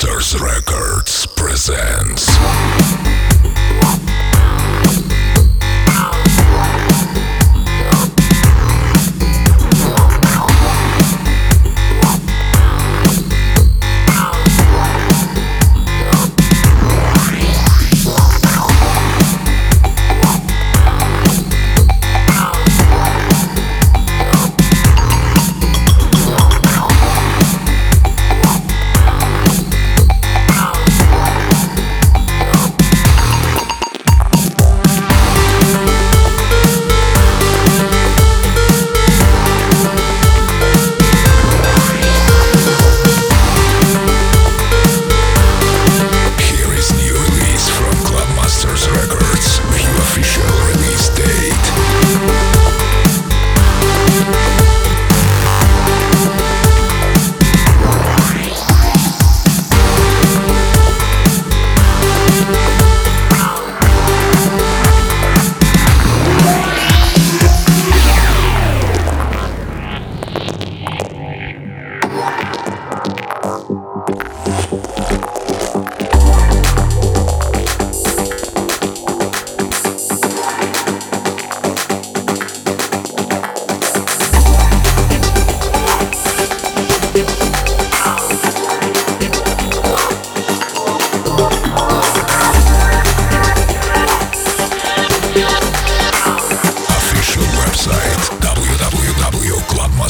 Masters Records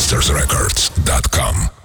mastersrecords.com.